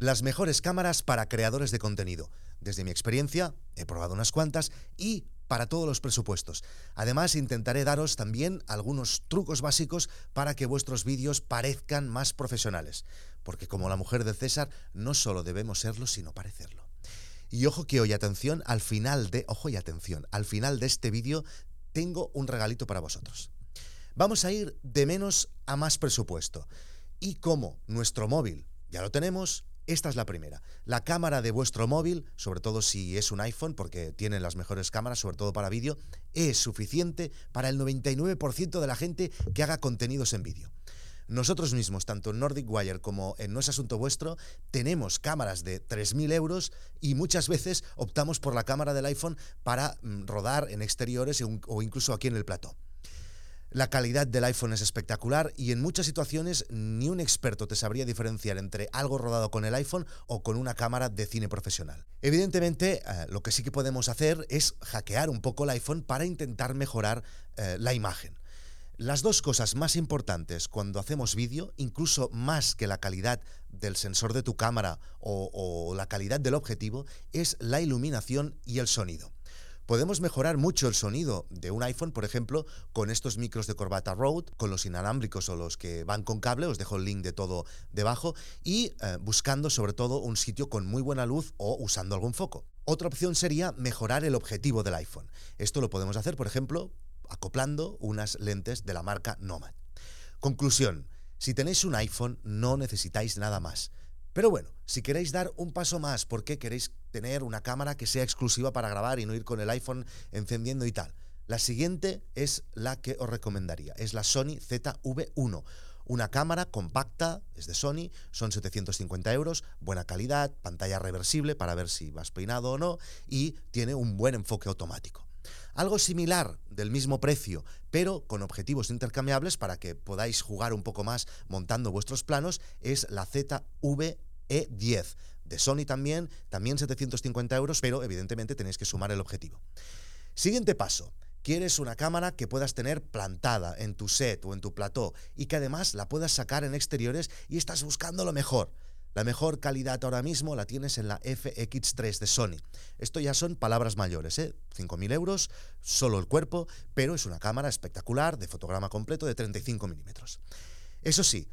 Las mejores cámaras para creadores de contenido. Desde mi experiencia, he probado unas cuantas y para todos los presupuestos. Además, intentaré daros también algunos trucos básicos para que vuestros vídeos parezcan más profesionales. Porque como la mujer de César, no solo debemos serlo, sino parecerlo. Y ojo que hoy, atención, al final de, ojo y atención, al final de este vídeo tengo un regalito para vosotros. Vamos a ir de menos a más presupuesto. Y como nuestro móvil ya lo tenemos, esta es la primera. La cámara de vuestro móvil, sobre todo si es un iPhone, porque tienen las mejores cámaras, sobre todo para vídeo, es suficiente para el 99% de la gente que haga contenidos en vídeo. Nosotros mismos, tanto en Nordic Wire como en No es Asunto Vuestro, tenemos cámaras de 3.000 euros y muchas veces optamos por la cámara del iPhone para mm, rodar en exteriores o incluso aquí en el plató. La calidad del iPhone es espectacular y en muchas situaciones ni un experto te sabría diferenciar entre algo rodado con el iPhone o con una cámara de cine profesional. Evidentemente, eh, lo que sí que podemos hacer es hackear un poco el iPhone para intentar mejorar eh, la imagen. Las dos cosas más importantes cuando hacemos vídeo, incluso más que la calidad del sensor de tu cámara o la calidad del objetivo, es la iluminación y el sonido. Podemos mejorar mucho el sonido de un iPhone, por ejemplo, con estos micros de corbata Rode, con los inalámbricos o los que van con cable, os dejo el link de todo debajo, y eh, buscando sobre todo un sitio con muy buena luz o usando algún foco. Otra opción sería mejorar el objetivo del iPhone. Esto lo podemos hacer, por ejemplo, acoplando unas lentes de la marca Nomad. Conclusión, si tenéis un iPhone no necesitáis nada más. Pero bueno, si queréis dar un paso más, porque queréis tener una cámara que sea exclusiva para grabar y no ir con el iPhone encendiendo y tal. La siguiente es la que os recomendaría, es la Sony ZV1. Una cámara compacta, es de Sony, son 750 euros, buena calidad, pantalla reversible para ver si vas peinado o no y tiene un buen enfoque automático. Algo similar, del mismo precio, pero con objetivos intercambiables para que podáis jugar un poco más montando vuestros planos, es la ZV E10. De Sony también, también 750 euros, pero evidentemente tenéis que sumar el objetivo. Siguiente paso. Quieres una cámara que puedas tener plantada en tu set o en tu plató y que además la puedas sacar en exteriores y estás buscando lo mejor. La mejor calidad ahora mismo la tienes en la FX3 de Sony. Esto ya son palabras mayores, ¿eh? 5.000 euros, solo el cuerpo, pero es una cámara espectacular de fotograma completo de 35 milímetros. Eso sí,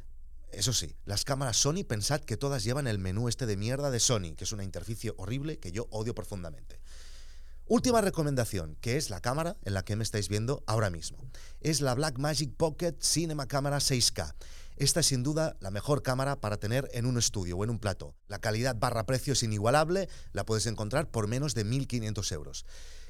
eso sí, las cámaras Sony, pensad que todas llevan el menú este de mierda de Sony, que es una interficie horrible que yo odio profundamente. Última recomendación, que es la cámara en la que me estáis viendo ahora mismo. Es la Blackmagic Pocket Cinema Camera 6K. Esta es sin duda la mejor cámara para tener en un estudio o en un plato. La calidad barra precio es inigualable, la puedes encontrar por menos de 1.500 euros.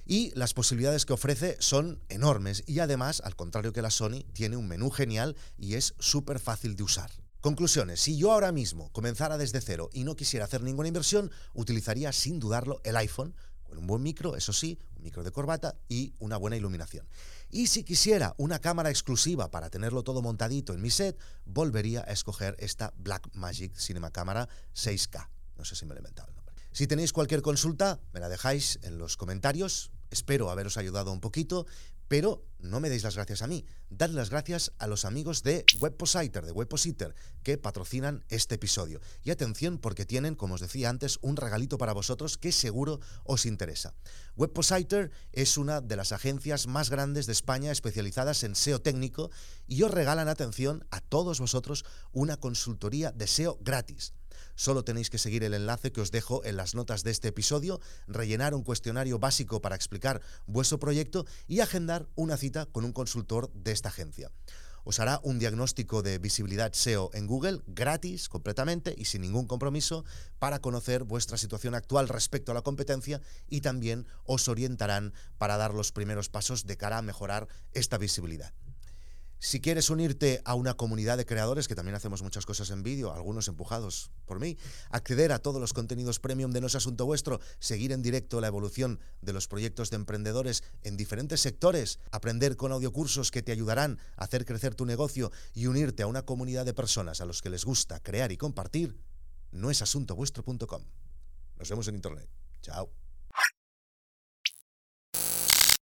Y las posibilidades que ofrece son enormes y además, al contrario que la Sony, tiene un menú genial y es súper fácil de usar. Conclusiones. Si yo ahora mismo comenzara desde cero y no quisiera hacer ninguna inversión, utilizaría sin dudarlo el iPhone, con un buen micro, eso sí, un micro de corbata y una buena iluminación. Y si quisiera una cámara exclusiva para tenerlo todo montadito en mi set, volvería a escoger esta Blackmagic Cinema Camera 6K. No sé si me lo he inventado el nombre. Si tenéis cualquier consulta, me la dejáis en los comentarios. Espero haberos ayudado un poquito. Pero no me deis las gracias a mí, dad las gracias a los amigos de Webpositer, de Webpositer, que patrocinan este episodio. Y atención porque tienen, como os decía antes, un regalito para vosotros que seguro os interesa. Webpositer es una de las agencias más grandes de España especializadas en SEO técnico y os regalan, atención, a todos vosotros una consultoría de SEO gratis. Solo tenéis que seguir el enlace que os dejo en las notas de este episodio, rellenar un cuestionario básico para explicar vuestro proyecto y agendar una cita con un consultor de esta agencia. Os hará un diagnóstico de visibilidad SEO en Google gratis, completamente y sin ningún compromiso para conocer vuestra situación actual respecto a la competencia y también os orientarán para dar los primeros pasos de cara a mejorar esta visibilidad. Si quieres unirte a una comunidad de creadores, que también hacemos muchas cosas en vídeo, algunos empujados por mí, acceder a todos los contenidos premium de No es Asunto Vuestro, seguir en directo la evolución de los proyectos de emprendedores en diferentes sectores, aprender con audiocursos que te ayudarán a hacer crecer tu negocio y unirte a una comunidad de personas a los que les gusta crear y compartir, no es asuntovuestro.com. Nos vemos en internet. Chao.